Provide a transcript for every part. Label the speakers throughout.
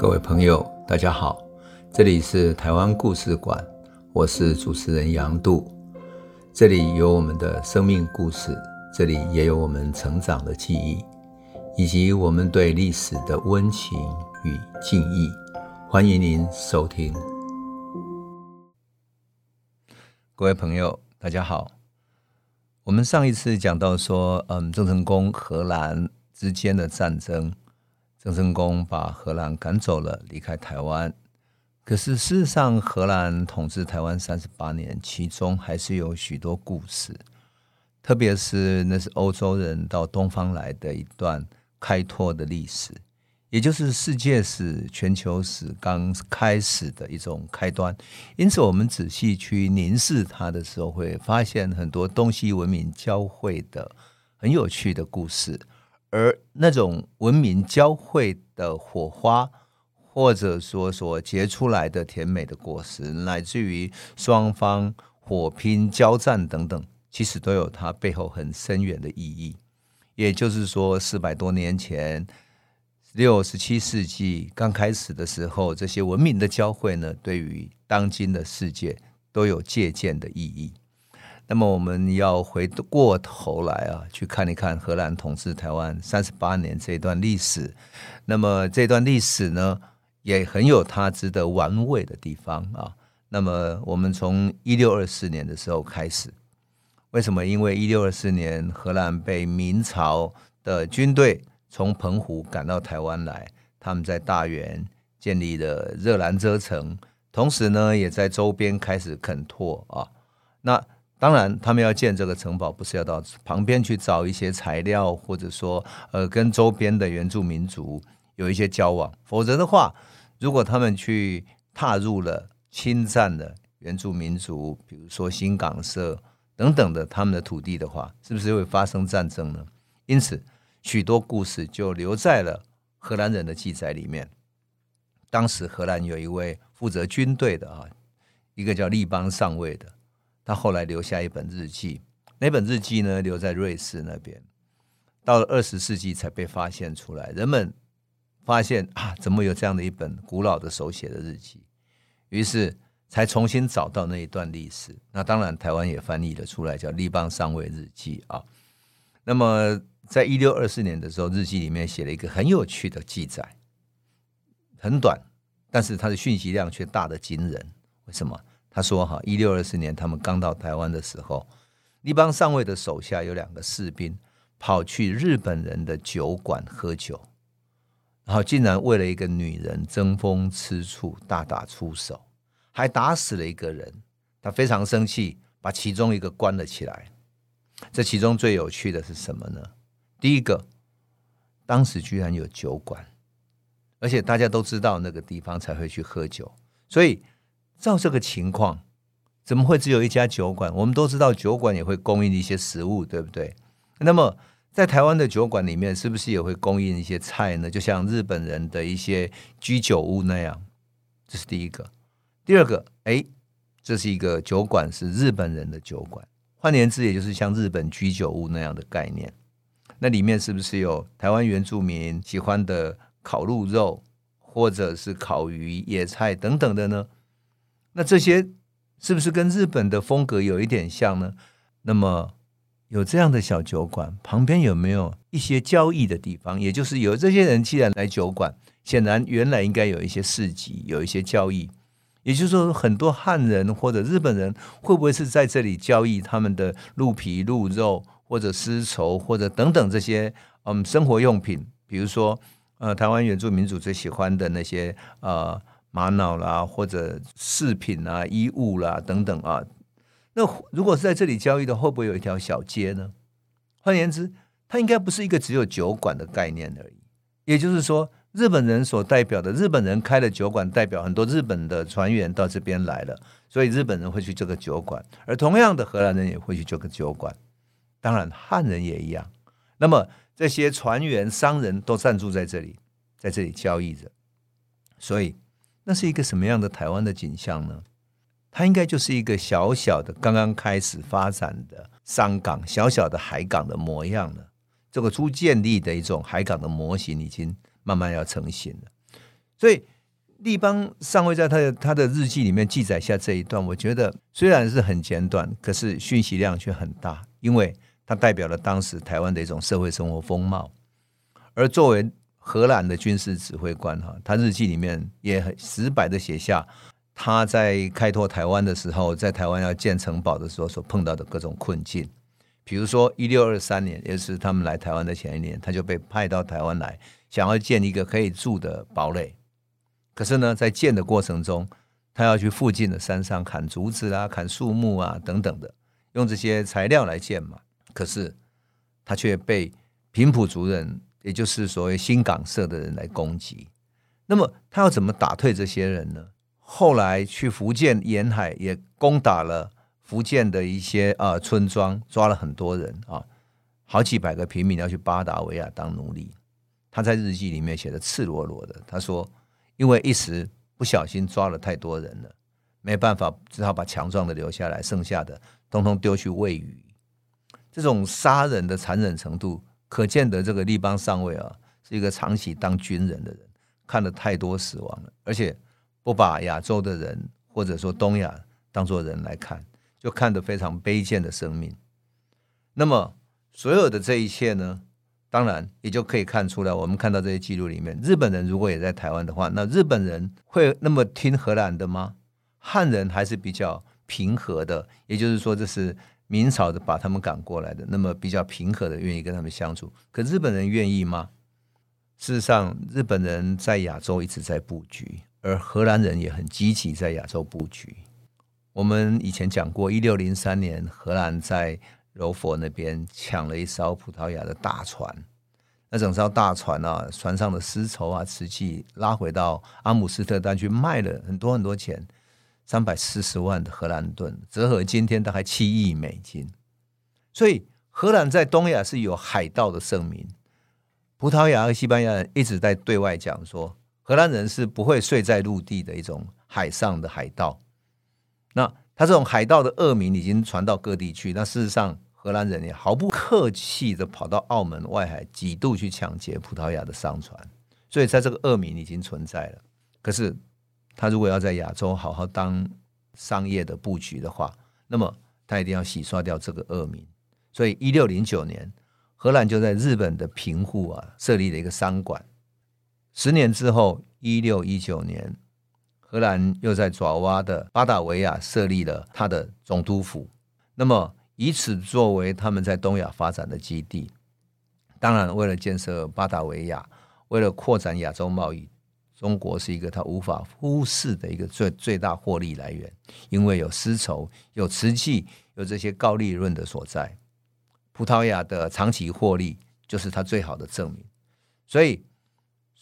Speaker 1: 各位朋友，大家好，这里是台湾故事馆，我是主持人杨度，这里有我们的生命故事，这里也有我们成长的记忆，以及我们对历史的温情与敬意。欢迎您收听。各位朋友，大家好。我们上一次讲到说，嗯，郑成功荷兰之间的战争。郑成功把荷兰赶走了，离开台湾。可是事实上，荷兰统治台湾三十八年，其中还是有许多故事，特别是那是欧洲人到东方来的一段开拓的历史，也就是世界史、全球史刚开始的一种开端。因此，我们仔细去凝视它的时候，会发现很多东西文明交汇的很有趣的故事。而那种文明交汇的火花，或者说所结出来的甜美的果实，乃至于双方火拼交战等等，其实都有它背后很深远的意义。也就是说，四百多年前，六十七世纪刚开始的时候，这些文明的交汇呢，对于当今的世界都有借鉴的意义。那么我们要回过头来啊，去看一看荷兰统治台湾三十八年这段历史。那么这段历史呢，也很有它值得玩味的地方啊。那么我们从一六二四年的时候开始，为什么？因为一六二四年荷兰被明朝的军队从澎湖赶到台湾来，他们在大员建立了热兰遮城，同时呢，也在周边开始垦拓啊。那当然，他们要建这个城堡，不是要到旁边去找一些材料，或者说，呃，跟周边的原住民族有一些交往。否则的话，如果他们去踏入了、侵占了原住民族，比如说新港社等等的他们的土地的话，是不是会发生战争呢？因此，许多故事就留在了荷兰人的记载里面。当时荷兰有一位负责军队的啊，一个叫利邦上尉的。他后来留下一本日记，那本日记呢，留在瑞士那边，到了二十世纪才被发现出来。人们发现啊，怎么有这样的一本古老的手写的日记？于是才重新找到那一段历史。那当然，台湾也翻译了出来，叫《立邦上尉日记》啊。那么，在一六二四年的时候，日记里面写了一个很有趣的记载，很短，但是它的讯息量却大得惊人。为什么？他说：“哈，一六二四年他们刚到台湾的时候，利邦上尉的手下有两个士兵跑去日本人的酒馆喝酒，然后竟然为了一个女人争风吃醋，大打出手，还打死了一个人。他非常生气，把其中一个关了起来。这其中最有趣的是什么呢？第一个，当时居然有酒馆，而且大家都知道那个地方才会去喝酒，所以。”照这个情况，怎么会只有一家酒馆？我们都知道酒馆也会供应一些食物，对不对？那么在台湾的酒馆里面，是不是也会供应一些菜呢？就像日本人的一些居酒屋那样，这是第一个。第二个，哎，这是一个酒馆，是日本人的酒馆，换言之，也就是像日本居酒屋那样的概念。那里面是不是有台湾原住民喜欢的烤鹿肉，或者是烤鱼、野菜等等的呢？那这些是不是跟日本的风格有一点像呢？那么有这样的小酒馆，旁边有没有一些交易的地方？也就是有这些人既然来酒馆，显然原来应该有一些市集，有一些交易。也就是说，很多汉人或者日本人会不会是在这里交易他们的鹿皮、鹿肉，或者丝绸，或者等等这些嗯生活用品？比如说呃，台湾原住民族最喜欢的那些呃。玛瑙啦，或者饰品啊、衣物啦等等啊，那如果是在这里交易的，会不会有一条小街呢？换言之，它应该不是一个只有酒馆的概念而已。也就是说，日本人所代表的日本人开的酒馆，代表很多日本的船员到这边来了，所以日本人会去这个酒馆，而同样的荷兰人也会去这个酒馆。当然，汉人也一样。那么这些船员、商人都暂住在这里，在这里交易着，所以。那是一个什么样的台湾的景象呢？它应该就是一个小小的、刚刚开始发展的商港，小小的海港的模样了。这个初建立的一种海港的模型已经慢慢要成型了。所以立邦上尉在他的他的日记里面记载下这一段，我觉得虽然是很简短，可是讯息量却很大，因为它代表了当时台湾的一种社会生活风貌。而作为荷兰的军事指挥官哈，他日记里面也很直白的写下他在开拓台湾的时候，在台湾要建城堡的时候所碰到的各种困境。比如说，一六二三年，也是他们来台湾的前一年，他就被派到台湾来，想要建一个可以住的堡垒。可是呢，在建的过程中，他要去附近的山上砍竹子啊、砍树木啊等等的，用这些材料来建嘛。可是他却被平埔族人，也就是所谓新港社的人来攻击。那么他要怎么打退这些人呢？后来去福建沿海也攻打了。福建的一些啊村庄抓了很多人啊，好几百个平民要去巴达维亚当奴隶。他在日记里面写的赤裸裸的，他说：“因为一时不小心抓了太多人了，没办法，只好把强壮的留下来，剩下的通通丢去喂鱼。”这种杀人的残忍程度，可见得这个立邦上尉啊，是一个长期当军人的人，看了太多死亡了，而且不把亚洲的人或者说东亚当做人来看。就看得非常卑贱的生命，那么所有的这一切呢，当然也就可以看出来。我们看到这些记录里面，日本人如果也在台湾的话，那日本人会那么听荷兰的吗？汉人还是比较平和的，也就是说，这是明朝的把他们赶过来的，那么比较平和的，愿意跟他们相处。可日本人愿意吗？事实上，日本人在亚洲一直在布局，而荷兰人也很积极在亚洲布局。我们以前讲过，一六零三年，荷兰在柔佛那边抢了一艘葡萄牙的大船。那整艘大船啊，船上的丝绸啊、瓷器拉回到阿姆斯特丹去卖了很多很多钱，三百四十万的荷兰盾，折合今天大概七亿美金。所以，荷兰在东亚是有海盗的盛名。葡萄牙和西班牙人一直在对外讲说，荷兰人是不会睡在陆地的一种海上的海盗。那他这种海盗的恶名已经传到各地去。那事实上，荷兰人也毫不客气的跑到澳门外海，几度去抢劫葡萄牙的商船。所以，在这个恶名已经存在了。可是，他如果要在亚洲好好当商业的布局的话，那么他一定要洗刷掉这个恶名。所以，一六零九年，荷兰就在日本的平户啊设立了一个商馆。十年之后，一六一九年。荷兰又在爪哇的巴达维亚设立了他的总督府，那么以此作为他们在东亚发展的基地。当然，为了建设巴达维亚，为了扩展亚洲贸易，中国是一个他无法忽视的一个最最大获利来源，因为有丝绸、有瓷器、有这些高利润的所在。葡萄牙的长期获利就是他最好的证明，所以。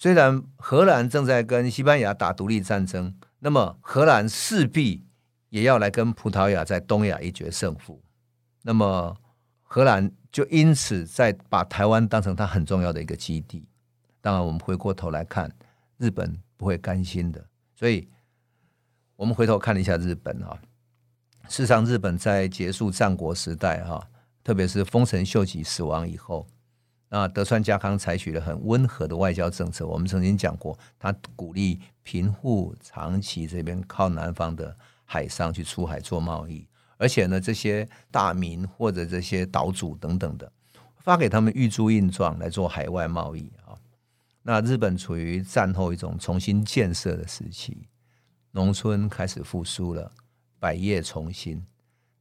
Speaker 1: 虽然荷兰正在跟西班牙打独立战争，那么荷兰势必也要来跟葡萄牙在东亚一决胜负。那么荷兰就因此在把台湾当成他很重要的一个基地。当然，我们回过头来看，日本不会甘心的。所以，我们回头看了一下日本啊，事实上，日本在结束战国时代哈，特别是丰臣秀吉死亡以后。那德川家康采取了很温和的外交政策。我们曾经讲过，他鼓励平户、长崎这边靠南方的海上去出海做贸易，而且呢，这些大名或者这些岛主等等的，发给他们玉珠印状来做海外贸易啊。那日本处于战后一种重新建设的时期，农村开始复苏了，百业重新，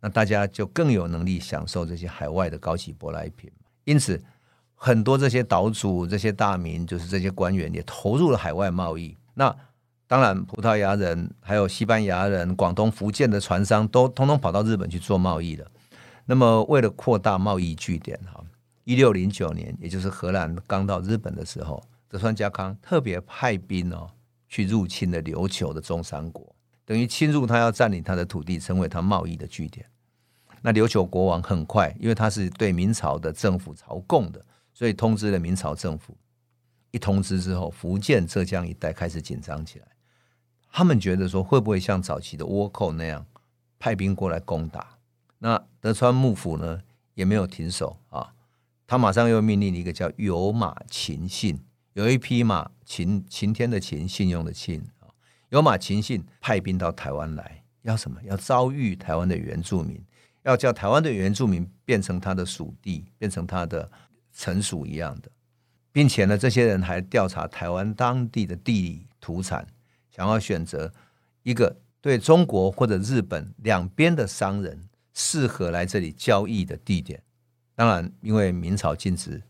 Speaker 1: 那大家就更有能力享受这些海外的高级舶来品，因此。很多这些岛主、这些大名，就是这些官员，也投入了海外贸易。那当然，葡萄牙人、还有西班牙人、广东、福建的船商，都通通跑到日本去做贸易了。那么，为了扩大贸易据点，哈，一六零九年，也就是荷兰刚到日本的时候，德川家康特别派兵哦，去入侵了琉球的中山国，等于侵入他要占领他的土地，成为他贸易的据点。那琉球国王很快，因为他是对明朝的政府朝贡的。所以通知了明朝政府，一通知之后，福建、浙江一带开始紧张起来。他们觉得说，会不会像早期的倭寇那样派兵过来攻打？那德川幕府呢，也没有停手啊，他马上又命令一个叫有马勤信，有一匹马晴晴天的晴，信用的信啊，有马秦信派兵到台湾来，要什么？要遭遇台湾的原住民，要叫台湾的原住民变成他的属地，变成他的臣属一样的，并且呢，这些人还调查台湾当地的地理土产，想要选择一个对中国或者日本两边的商人适合来这里交易的地点。当然，因为明朝禁止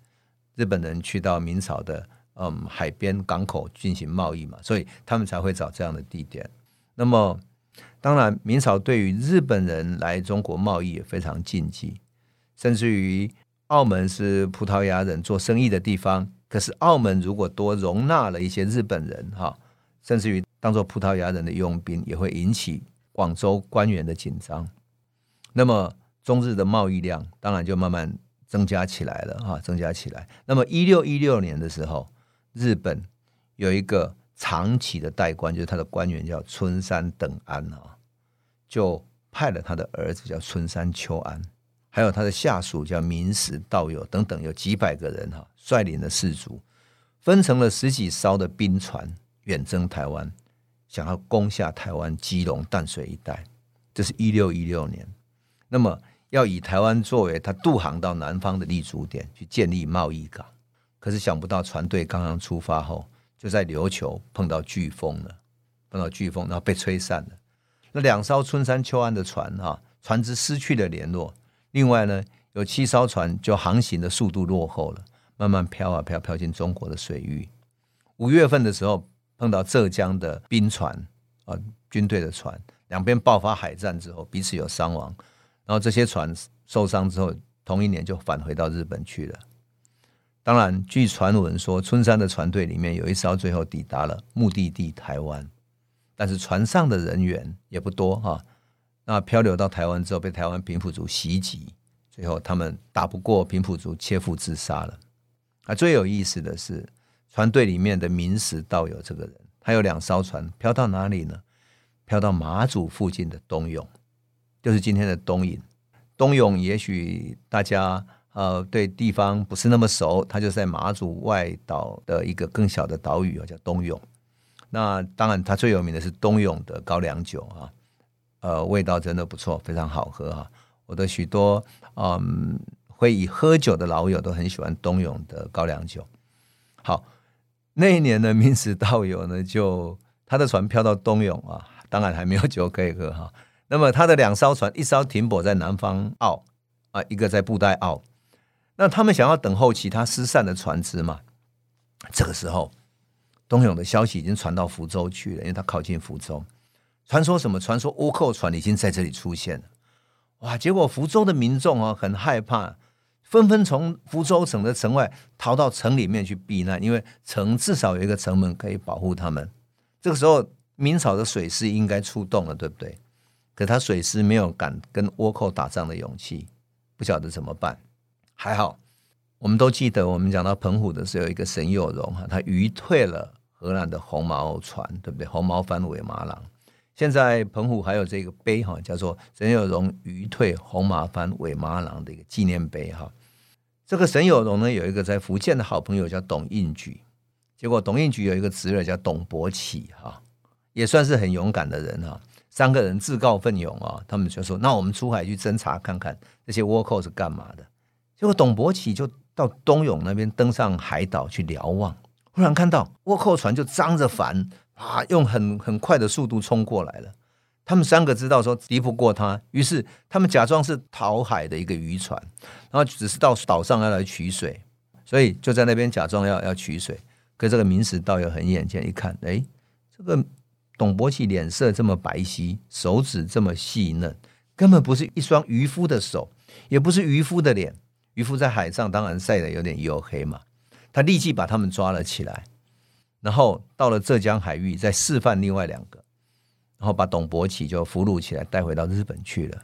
Speaker 1: 日本人去到明朝的嗯海边港口进行贸易嘛，所以他们才会找这样的地点。那么，当然，明朝对于日本人来中国贸易也非常禁忌，甚至于澳门是葡萄牙人做生意的地方，可是澳门如果多容纳了一些日本人哈，甚至于当做葡萄牙人的佣兵，也会引起广州官员的紧张。那么。中日的贸易量当然就慢慢增加起来了哈，增加起来。那么一六一六年的时候，日本有一个长崎的代官，就是他的官员叫春山等安啊，就派了他的儿子叫春山秋安，还有他的下属叫明石道友等等，有几百个人哈，率领的士卒，分成了十几艘的兵船，远征台湾，想要攻下台湾基隆淡水一带。这是一六一六年，那么。要以台湾作为他渡航到南方的立足点，去建立贸易港。可是想不到船队刚刚出发后，就在琉球碰到飓风了，碰到飓风，然后被吹散了。那两艘春山秋安的船哈，船只失去了联络。另外呢，有七艘船就航行的速度落后了，慢慢飘啊飘，飘进中国的水域。五月份的时候，碰到浙江的兵船啊，军队的船，两边爆发海战之后，彼此有伤亡。然后这些船受伤之后，同一年就返回到日本去了。当然，据传闻说，春山的船队里面有一艘最后抵达了目的地台湾，但是船上的人员也不多哈。那漂流到台湾之后，被台湾平埔族袭击，最后他们打不过平埔族，切腹自杀了。啊，最有意思的是，船队里面的明石道友这个人，他有两艘船，漂到哪里呢？漂到马祖附近的东涌。就是今天的东引，东涌也许大家呃对地方不是那么熟，它就在马祖外岛的一个更小的岛屿叫东涌。那当然，它最有名的是东涌的高粱酒啊，呃，味道真的不错，非常好喝哈。我的许多嗯会以喝酒的老友都很喜欢东涌的高粱酒。好，那一年的明石道友呢，就他的船漂到东涌啊，当然还没有酒可以喝哈。那么他的两艘船，一艘停泊在南方澳啊，一个在布袋澳。那他们想要等候其他失散的船只嘛？这个时候，东涌的消息已经传到福州去了，因为他靠近福州。传说什么？传说倭寇船已经在这里出现了。哇！结果福州的民众啊很害怕，纷纷从福州省的城外逃到城里面去避难，因为城至少有一个城门可以保护他们。这个时候，明朝的水师应该出动了，对不对？可他水师没有敢跟倭寇打仗的勇气，不晓得怎么办。还好，我们都记得，我们讲到澎湖的时候，有一个沈有容哈，他鱼退了荷兰的红毛船，对不对？红毛帆尾马郎。现在澎湖还有这个碑哈，叫做沈有容鱼退红毛帆尾麻郎的一个纪念碑哈。这个沈有容呢，有一个在福建的好朋友叫董应举，结果董应举有一个侄儿叫董伯启哈，也算是很勇敢的人哈。三个人自告奋勇啊，他们就说：“那我们出海去侦查看看这些倭寇是干嘛的。”结果董伯启就到东涌那边登上海岛去瞭望，忽然看到倭寇船就张着帆啊，用很很快的速度冲过来了。他们三个知道说敌不过他，于是他们假装是讨海的一个渔船，然后只是到岛上要来取水，所以就在那边假装要要取水。可这个明石道友很眼尖，一看，哎，这个。董伯启脸色这么白皙，手指这么细嫩，根本不是一双渔夫的手，也不是渔夫的脸。渔夫在海上当然晒得有点黝黑嘛。他立即把他们抓了起来，然后到了浙江海域再示范另外两个，然后把董伯启就俘虏起来带回到日本去了。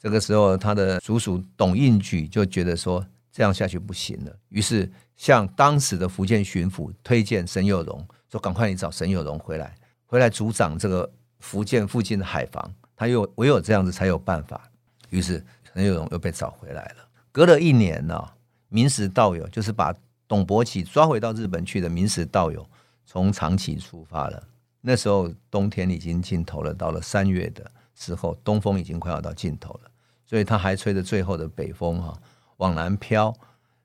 Speaker 1: 这个时候，他的叔叔董应举就觉得说这样下去不行了，于是向当时的福建巡抚推荐沈有容，说赶快你找沈有容回来。回来主掌这个福建附近的海防，他又唯有这样子才有办法。于是沈有容又被找回来了。隔了一年呢，明石道友就是把董伯奇抓回到日本去的明石道友从长崎出发了。那时候冬天已经尽头了，到了三月的时候，东风已经快要到尽头了，所以他还吹着最后的北风哈，往南飘。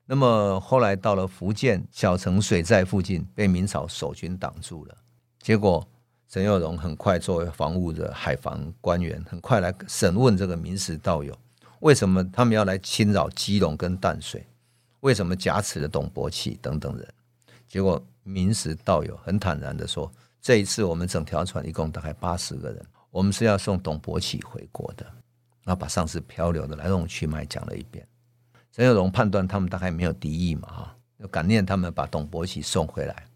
Speaker 1: 那么后来到了福建小城水寨附近，被明朝守军挡住了。结果沈有容很快作为防务的海防官员，很快来审问这个明石道友，为什么他们要来侵扰基隆跟淡水？为什么挟持了董伯奇等等人？结果明石道友很坦然的说。这一次，我们整条船一共大概八十个人，我们是要送董伯奇回国的，然后把上次漂流的来龙去脉讲了一遍。陈有容判断他们大概没有敌意嘛，哈，就感念他们把董伯奇送回来。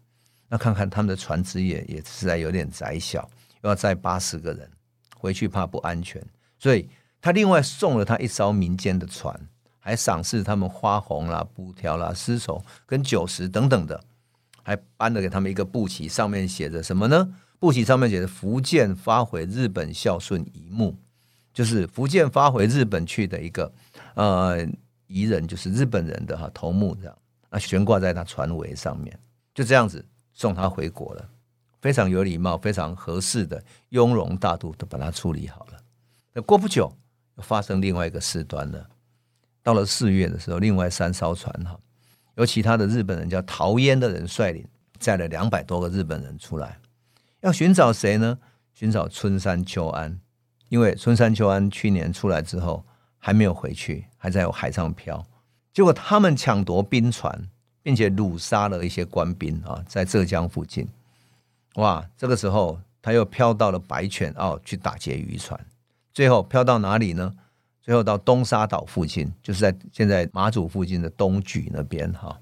Speaker 1: 那看看他们的船只也也实在有点窄小，又要载八十个人回去，怕不安全，所以他另外送了他一艘民间的船，还赏赐他们花红啦、布条啦、丝绸跟酒食等等的。还颁了给他们一个布旗，上面写着什么呢？布旗上面写着“福建发回日本孝顺遗幕”，就是福建发回日本去的一个呃遗人，就是日本人的哈头目这样，那悬挂在他船尾上面，就这样子送他回国了，非常有礼貌，非常合适的雍容大度，都把他处理好了。那过不久发生另外一个事端了，到了四月的时候，另外三艘船哈。由其他的日本人叫陶渊的人率领，载了两百多个日本人出来，要寻找谁呢？寻找春山秋安，因为春山秋安去年出来之后还没有回去，还在海上漂。结果他们抢夺兵船，并且掳杀了一些官兵啊，在浙江附近。哇，这个时候他又漂到了白泉澳去打劫渔船，最后漂到哪里呢？最后到东沙岛附近，就是在现在马祖附近的东莒那边哈。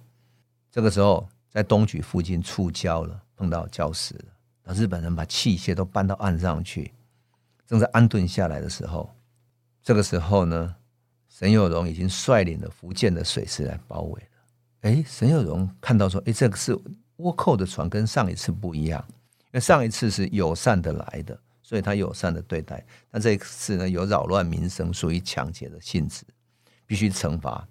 Speaker 1: 这个时候在东莒附近触礁了，碰到礁石了。那日本人把器械都搬到岸上去，正在安顿下来的时候，这个时候呢，沈有容已经率领了福建的水师来包围了。哎，沈有容看到说，哎，这个是倭寇的船，跟上一次不一样，因为上一次是友善的来的。所以他友善的对待，但这一次呢，有扰乱民生，属于抢劫的性质，必须惩罚。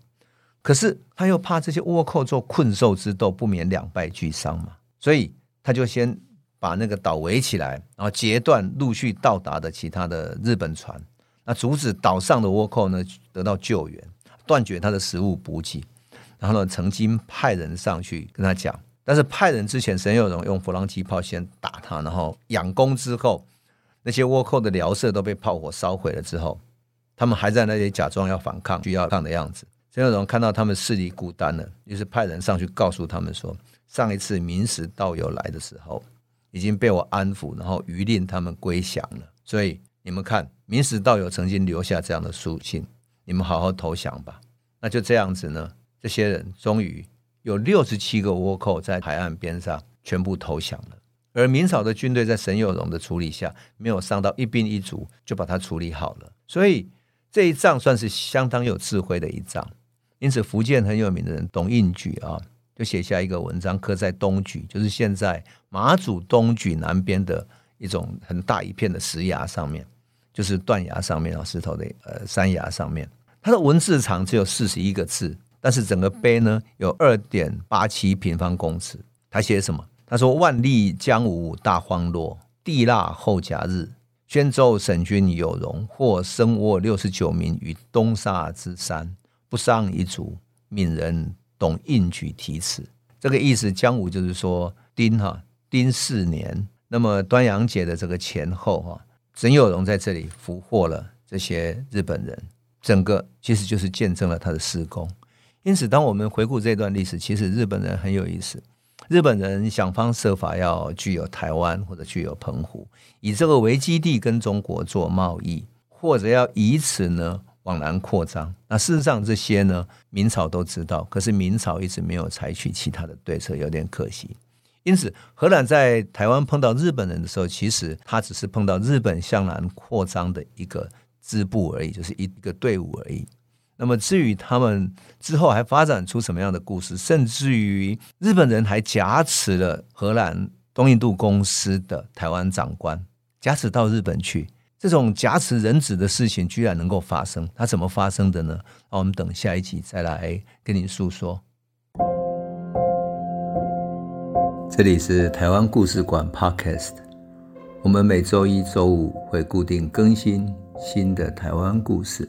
Speaker 1: 可是他又怕这些倭寇做困兽之斗，不免两败俱伤嘛，所以他就先把那个岛围起来，然后截断陆续到达的其他的日本船，那阻止岛上的倭寇呢得到救援，断绝他的食物补给。然后呢，曾经派人上去跟他讲，但是派人之前，沈有容用弗朗机炮先打他，然后佯攻之后。那些倭寇的寮舍都被炮火烧毁了之后，他们还在那里假装要反抗、需要抗的样子。陈有容看到他们势力孤单了，于是派人上去告诉他们说：上一次明石道友来的时候，已经被我安抚，然后余令他们归降了。所以你们看，明石道友曾经留下这样的书信，你们好好投降吧。那就这样子呢，这些人终于有六十七个倭寇在海岸边上全部投降了。而明朝的军队在沈有容的处理下，没有伤到一兵一卒，就把它处理好了。所以这一仗算是相当有智慧的一仗。因此，福建很有名的人董应举啊，就写下一个文章，刻在东举，就是现在马祖东举南边的一种很大一片的石崖上面，就是断崖上面啊，石头的呃山崖上面。它的文字长只有四十一个字，但是整个碑呢有二点八七平方公尺。他写什么？他说：“万历庚午大荒落，地腊后甲日，宣州省军有容获生倭六十九名于东沙之山，不伤一卒。闽人董应举题词。这个意思，庚午就是说丁哈丁四年，那么端阳节的这个前后哈，沈有容在这里俘获了这些日本人，整个其实就是见证了他的施工。因此，当我们回顾这段历史，其实日本人很有意思。”日本人想方设法要具有台湾或者具有澎湖，以这个为基地跟中国做贸易，或者要以此呢往南扩张。那事实上这些呢，明朝都知道，可是明朝一直没有采取其他的对策，有点可惜。因此，荷兰在台湾碰到日本人的时候，其实他只是碰到日本向南扩张的一个支部而已，就是一个队伍而已。那么至于他们之后还发展出什么样的故事，甚至于日本人还挟持了荷兰东印度公司的台湾长官，挟持到日本去，这种挟持人质的事情居然能够发生，它怎么发生的呢？我们等下一集再来跟您诉说。这里是台湾故事馆 Podcast，我们每周一、周五会固定更新新的台湾故事，